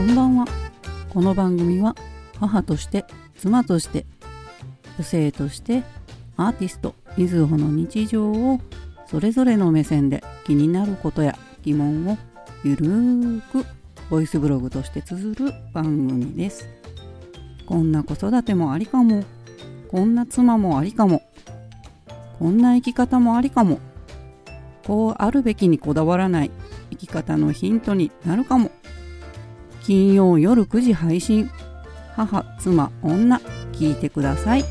こんばんは。この番組は母として妻として女性としてアーティストみずほの日常をそれぞれの目線で気になることや疑問をゆるーくボイスブログとして綴る番組です。こんな子育てもありかもこんな妻もありかもこんな生き方もありかもこうあるべきにこだわらない生き方のヒントになるかも金曜夜9時配信。母妻女聞いてください。